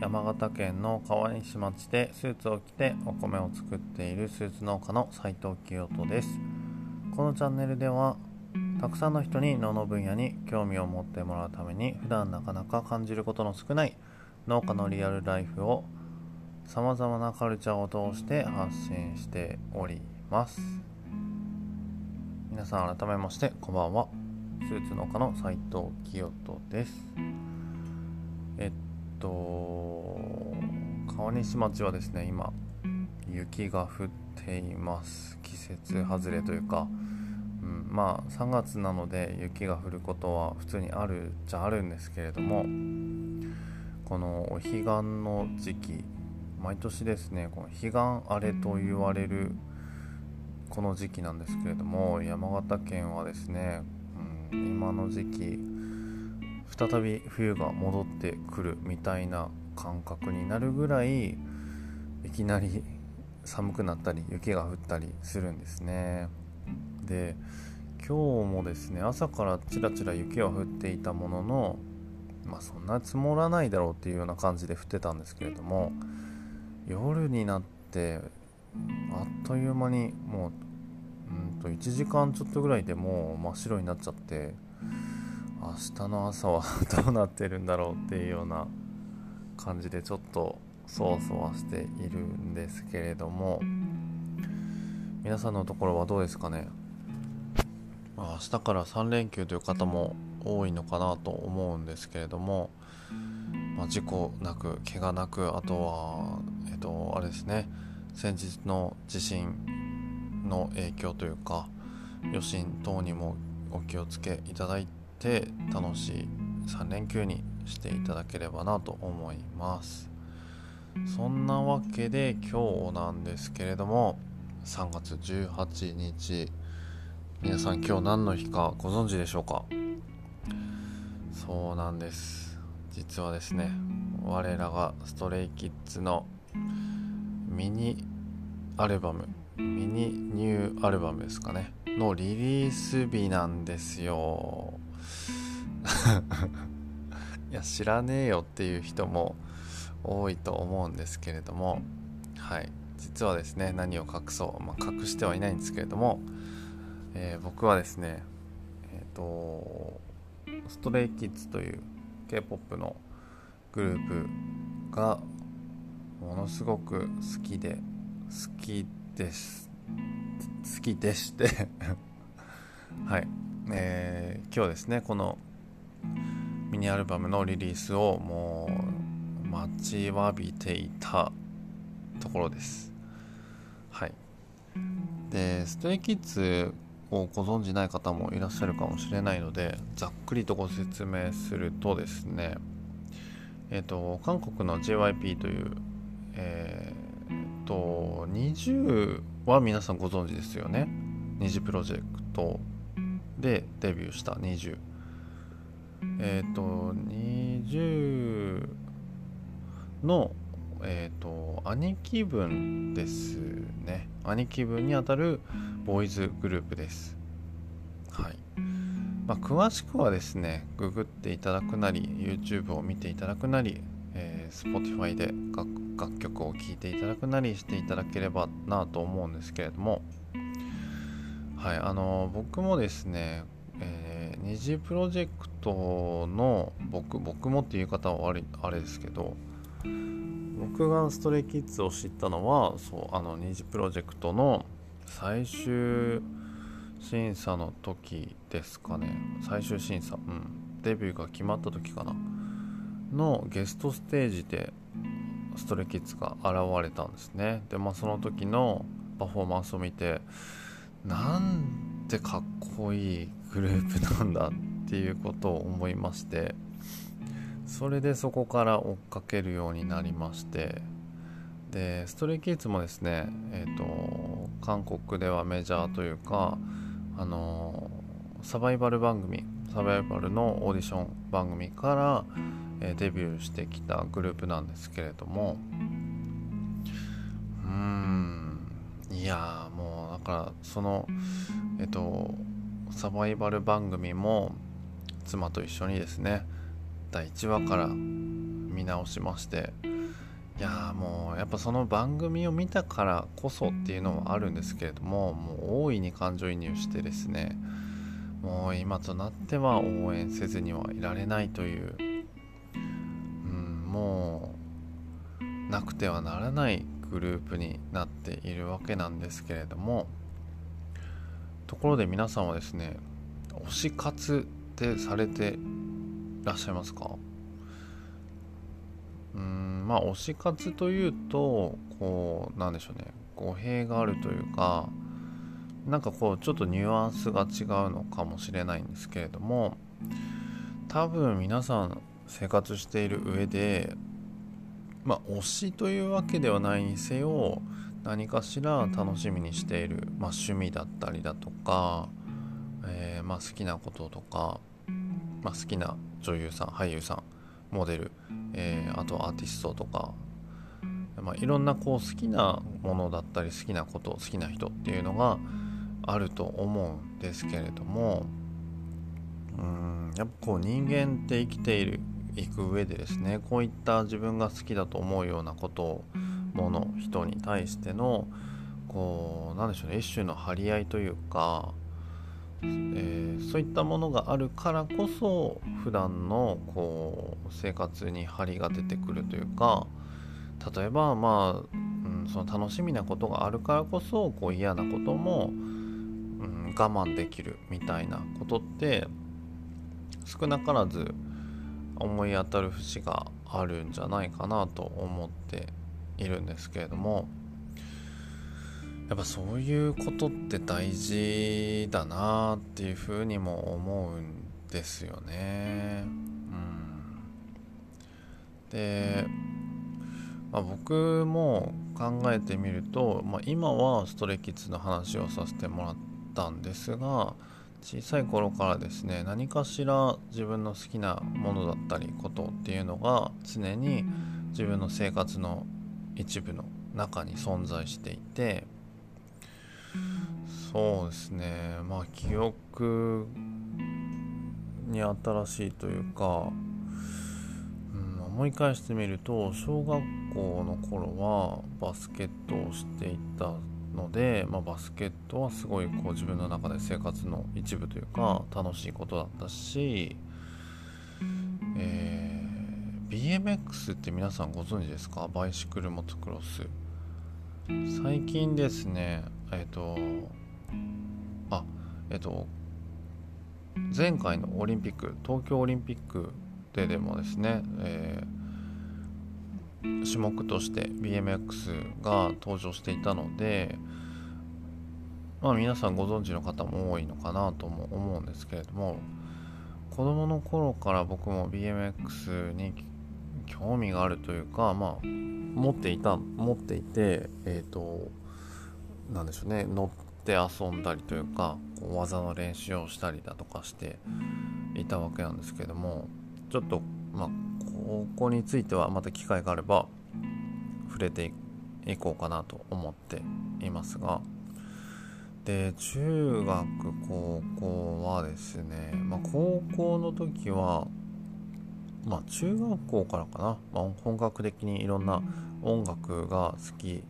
山形県の川西町でスーツを着てお米を作っているスーツ農家の斉藤清人です。このチャンネルではたくさんの人に農の分野に興味を持ってもらうために普段なかなか感じることの少ない農家のリアルライフをさまざまなカルチャーを通して発信しております。皆さん改めましてこんばんは。スーツ農家の斉藤清人です。えっと川西町はですね今雪が降っています。季節外れというか、うん、まあ3月なので雪が降ることは普通にあるじゃあるんですけれどもこのお彼岸の時期毎年ですねこの彼岸荒れと言われるこの時期なんですけれども山形県はですね、うん、今の時期再び冬が戻ってくるみたいな感覚になるぐらいいきなり寒くなったり雪が降ったりするんですね。で今日もですね朝からちらちら雪は降っていたもののまあそんな積もらないだろうっていうような感じで降ってたんですけれども夜になってあっという間にもううんと1時間ちょっとぐらいでもう真っ白になっちゃって明日の朝は どうなってるんだろうっていうような感じでちょっとそわそわしているんですけれども皆さんのところはどうですかね、まあ、明日から3連休という方も多いのかなと思うんですけれども、まあ、事故なく怪我なくあとはえっとあれですね。先日の地震の影響というか余震等にもお気をつけいただいて楽しい3連休にしていただければなと思います。そんなわけで今日なんですけれども3月18日皆さん今日何の日かご存知でしょうか？そうなんです。実はですね我らがストレイキッズのミニアルバムミニニューアルバムですかねのリリース日なんですよ。いや知らねえよっていう人も多いと思うんですけれどもはい。実はですね何を隠そう、まあ、隠してはいないんですけれども、えー、僕はですねえっ、ー、とストレイキッズという K-POP のグループがものすごく好きで好きです。好きでして。はい、えー、今日ですねこのミニアルバムのリリースをもう待ちわびていたところです。はい。でストレイキッズをご存じない方もいらっしゃるかもしれないのでざっくりとご説明するとですねえっ、ー、と韓国の JYP というえっ、ー、と20は皆さんご存知ですよね。二次プロジェクトでデビューした20えっ、ー、と20のえっ、ー、と兄貴分ですね。兄貴分にあたるボーイズグループです。はい。まあ、詳しくはですねググっていただくなり YouTube を見ていただくなり、えー、Spotify で楽曲を聴いていただくなりしていただければなと思うんですけれども。はい。あの僕もですね、二次プロジェクトの僕僕もっていう方は悪いあれですけど僕がストレイキッズを知ったのはそうあの二次プロジェクトの最終審査の時ですかね。最終審査うん。デビューが決まった時かな。のゲストステージでストレイキッズが現れたんですね。でまあその時のパフォーマンスを見てなんてかっこいいグループなんだっていうことを思いましてそれでそこから追っかけるようになりましてでストレイキッズもですねえっ、ー、と韓国ではメジャーというかあのサバイバル番組サバイバルのオーディション番組から、え、デビューしてきたグループなんですけれどもうーんいやもうだからそのえっ、ー、とサバイバル番組も妻と一緒にですね第1話から見直しましていやもうやっぱその番組を見たからこそっていうのもあるんですけれどももう大いに感情移入してですねもう今となっては応援せずにはいられないという、うん、もうなくてはならないグループになっているわけなんですけれどもところで皆さんはですね推し活ってされてらっしゃいますか？うんまあ推し活というとこうなんでしょうね。語弊があるというかなんかこうちょっとニュアンスが違うのかもしれないんですけれども多分皆さん生活している上でまあ推しというわけではないにせよ何かしら楽しみにしている、まあ、趣味だったりだとか、えー、まあ、好きなこととか、まあ、好きな女優さん俳優さんモデル、えー、あとアーティストとか、まあ、いろんなこう好きなものだったり好きなこと好きな人っていうのがあると思うんですけれどもうんやっぱこう人間って生きているいく上でですねこういった自分が好きだと思うようなことをもの人に対してのこうなんでしょうね一種の張り合いというかえー、そういったものがあるからこそ普段のこう生活に張りが出てくるというか例えばまあ、うん、その楽しみなことがあるからこそこう嫌なことも、うん、我慢できるみたいなことって少なからず思い当たる節があるんじゃないかなと思っているんですけれども。やっぱそういうことって大事だなっていうふうにも思うんですよね。うん、で、まあ、僕も考えてみると、まあ、今はストレキッズの話をさせてもらったんですが小さい頃からですね何かしら自分の好きなものだったりことっていうのが常に自分の生活の一部の中に存在していてそうですね。まあ記憶に新しいというか、うん、思い返してみると小学校の頃はバスケットをしていたので、まあ、バスケットはすごいこう自分の中で生活の一部というか楽しいことだったし、えー、BMX って皆さんご存知ですか？バイシクルモトクロス。最近ですねえっ、ー、とあえっ、ー、と前回のオリンピック東京オリンピックででもですね、えー、種目として BMX が登場していたのでまあ皆さんご存知の方も多いのかなとも思うんですけれども子供の頃から僕も BMX に興味があるというかまあ持っていた持っていてえっ、ー、となんでしょうね乗って遊んだりというか技の練習をしたりだとかしていたわけなんですけどもちょっとまあここについてはまた機会があれば触れていこうかなと思っていますがで中学高校はですね、まあ、高校の時はまあ中学校からかな、まあ、本格的にいろんな音楽が好き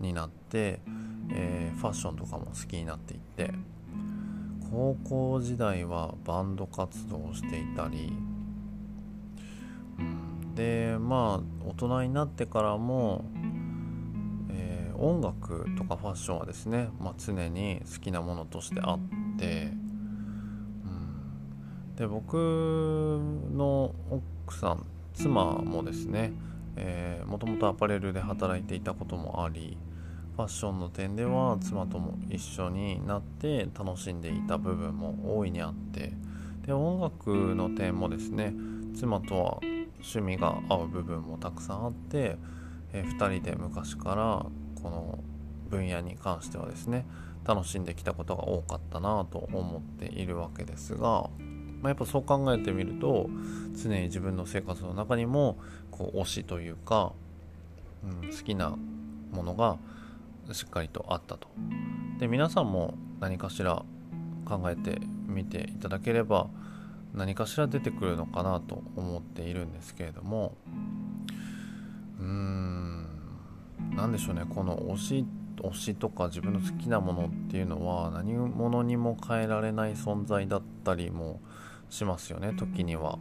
になってえー、ファッションとかも好きになっていって高校時代はバンド活動をしていたり、うん、でまあ大人になってからも、えー、音楽とかファッションはですね、まあ、常に好きなものとしてあって、うん、で僕の奥さん妻もですねもともとアパレルで働いていたこともありファッションの点では妻とも一緒になって楽しんでいた部分も大いにあってで音楽の点もですね妻とは趣味が合う部分もたくさんあって、えー、2人で昔からこの分野に関してはですね楽しんできたことが多かったなと思っているわけですが、まあ、やっぱそう考えてみると常に自分の生活の中にもこう推しというか、うん、好きなものがしっかりとあったと。で皆さんも何かしら考えてみていただければ何かしら出てくるのかなと思っているんですけれどもうーん何でしょうね。この推し推しとか自分の好きなものっていうのは何者にも変えられない存在だったりもしますよね時には。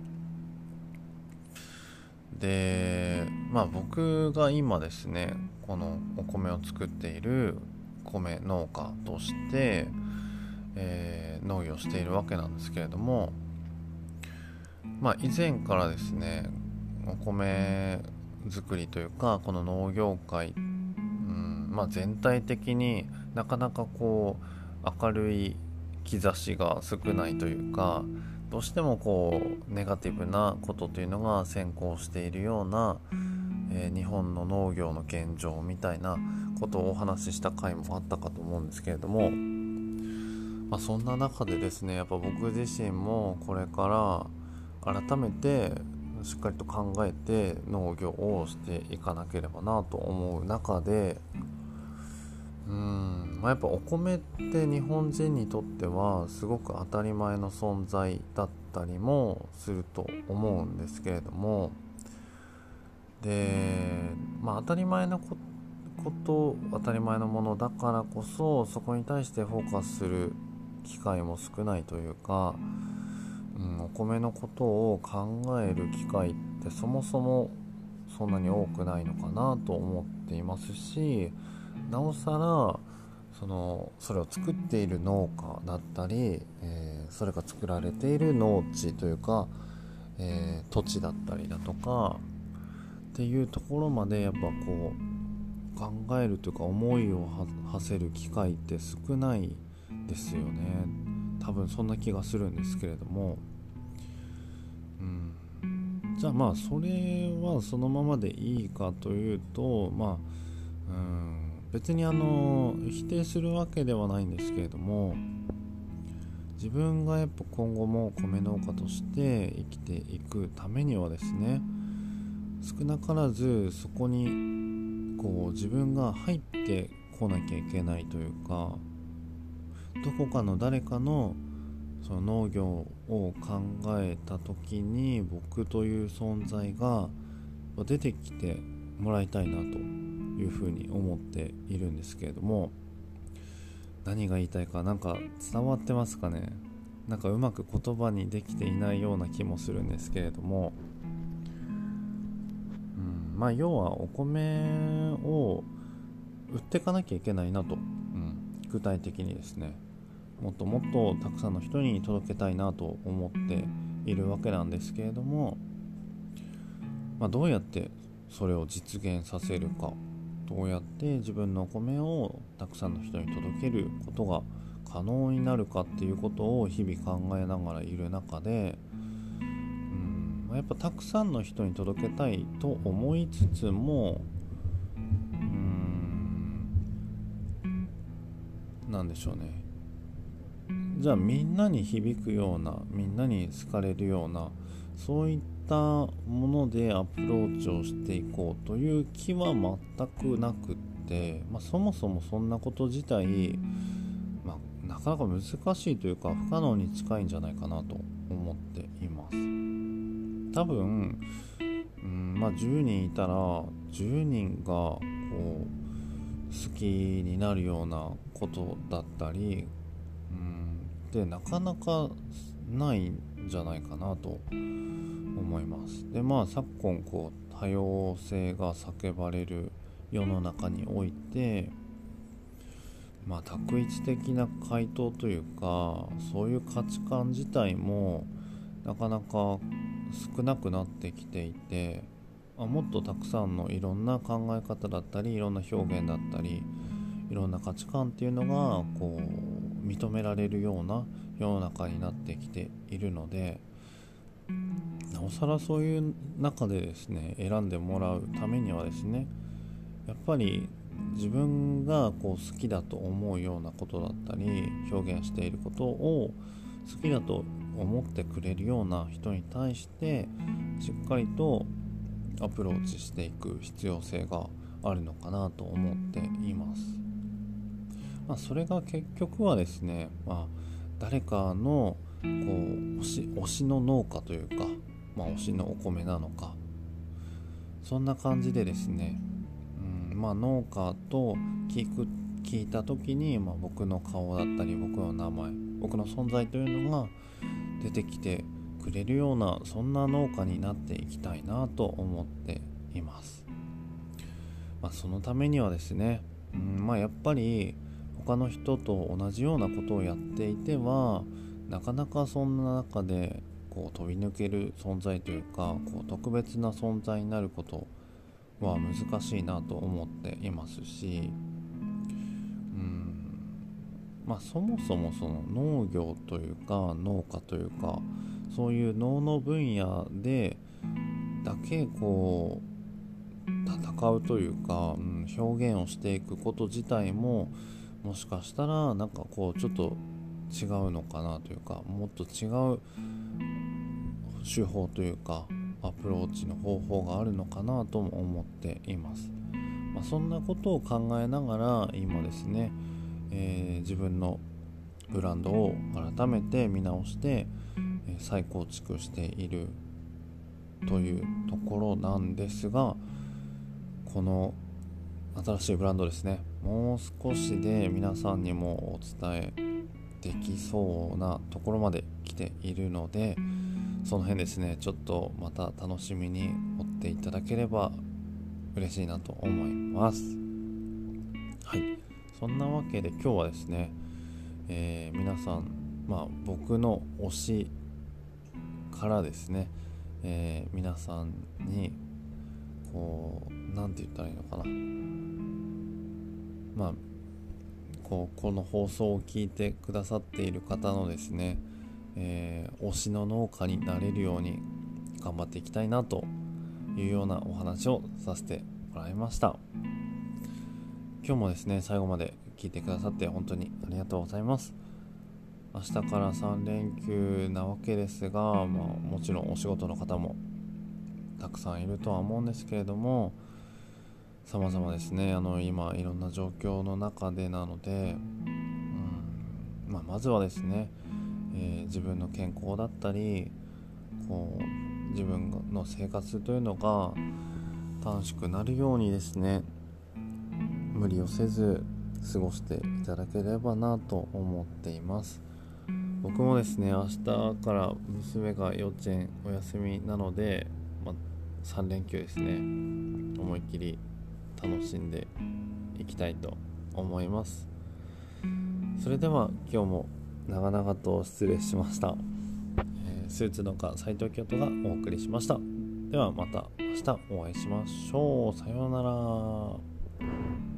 でまあ僕が今ですねこのお米を作っている米農家として、えー、農業しているわけなんですけれどもまあ以前からですねお米作りというかこの農業界、うんまあ、全体的になかなかこう明るい兆しが少ないというかどうしてもこうネガティブなことというのが先行しているような、えー、日本の農業の現状みたいなことをお話しした回もあったかと思うんですけれども、まあ、そんな中でですねやっぱ僕自身もこれから改めてしっかりと考えて農業をしていかなければなと思う中でうん、まあ、やっぱお米って日本人にとってはすごく当たり前の存在だったりもすると思うんですけれどもでまあ当たり前のこと当たり前のものだからこそそこに対してフォーカスする機会も少ないというか、うん、お米のことを考える機会ってそもそもそんなに多くないのかなと思っていますしなおさらそのそれを作っている農家だったり、えー、それが作られている農地というか、えー、土地だったりだとかっていうところまでやっぱこう考えるというか思いを馳せる機会って少ないですよね。多分そんな気がするんですけれども、うん、じゃあまあそれはそのままでいいかというとまあうん。別にあの否定するわけではないんですけれども自分がやっぱ今後も米農家として生きていくためにはですね少なからずそこにこう自分が入ってこなきゃいけないというかどこかの誰かのその農業を考えた時に僕という存在が出てきてもらいたいなというふうに思っているんですけれども何が言いたいかなんか伝わってますかね？なんかうまく言葉にできていないような気もするんですけれども、うん、まあ要はお米を売っていかなきゃいけないなと、うん、具体的にですね。もっともっとたくさんの人に届けたいなと思っているわけなんですけれども、まあ、どうやってそれを実現させるか。どうやって自分のお米をたくさんの人に届けることが可能になるかっていうことを日々考えながらいる中でうんやっぱたくさんの人に届けたいと思いつつもうん何でしょうね。じゃあみんなに響くようなみんなに好かれるようなそういったものでアプローチをしていこうという気は全くなくって、まあ、そもそもそんなこと自体、まあ、なかなか難しいというか不可能に近いんじゃないかなと思っています。多分、うんまあ、10人いたら10人がこう好きになるようなことだったり、うん、でなかなかないんじゃないかなと思います。でまあ昨今こう多様性が叫ばれる世の中においてまあ択一的な回答というかそういう価値観自体もなかなか少なくなってきていて、あ、もっとたくさんのいろんな考え方だったりいろんな表現だったりいろんな価値観っていうのがこう認められるような世の中になってきているのでなおさらそういう中でですね選んでもらうためにはですねやっぱり自分がこう好きだと思うようなことだったり表現していることを好きだと思ってくれるような人に対してしっかりとアプローチしていく必要性があるのかなと思っています。まあ、それが結局はですね、まあ、誰かのこう推し推しの農家というか、まあ、推しのお米なのか、そんな感じでですね、うん、まあ農家と聞く聞いた時に、まあ、僕の顔だったり僕の名前僕の存在というのが出てきてくれるようなそんな農家になっていきたいなと思っています、まあ、そのためにはですね、うんまあ、やっぱり他の人と同じようなことをやっていてはなかなかそんな中でこう飛び抜ける存在というかこう特別な存在になることは難しいなと思っていますしうんまあそもそもその農業というか農家というかそういう農の分野でだけこう戦うというか、うん、表現をしていくこと自体ももしかしたらなんかこうちょっと違うのかなというかもっと違う手法というかアプローチの方法があるのかなとも思っています、まあ、そんなことを考えながら今ですね、えー、自分のブランドを改めて見直して、再構築しているというところなんですがこの新しいブランドですねもう少しで皆さんにもお伝えできそうなところまで来ているのでその辺ですねちょっとまた楽しみに追っていただければ嬉しいなと思います。はい。そんなわけで今日はですね、えー、皆さんまあ僕の推しからですね、えー、皆さんにこう何て言ったらいいのかな。まあこうこの放送を聞いてくださっている方のですね、えー、推しの農家になれるように頑張っていきたいなというようなお話をさせてもらいました。今日もですね最後まで聞いてくださって本当にありがとうございます。明日から3連休なわけですが、まあ、もちろんお仕事の方もたくさんいるとは思うんですけれども様々ですねあの今いろんな状況の中でなので、うんまあ、まずはですね、えー、自分の健康だったりこう自分の生活というのが楽しくなるようにですね無理をせず過ごしていただければなと思っています。僕もですね明日から娘が幼稚園お休みなので、まあ、3連休ですね思いっきり楽しんでいきたいと思います。それでは今日も長々と失礼しました、えー、スーツの家斉藤京都がお送りしました。ではまた明日お会いしましょう。さようなら。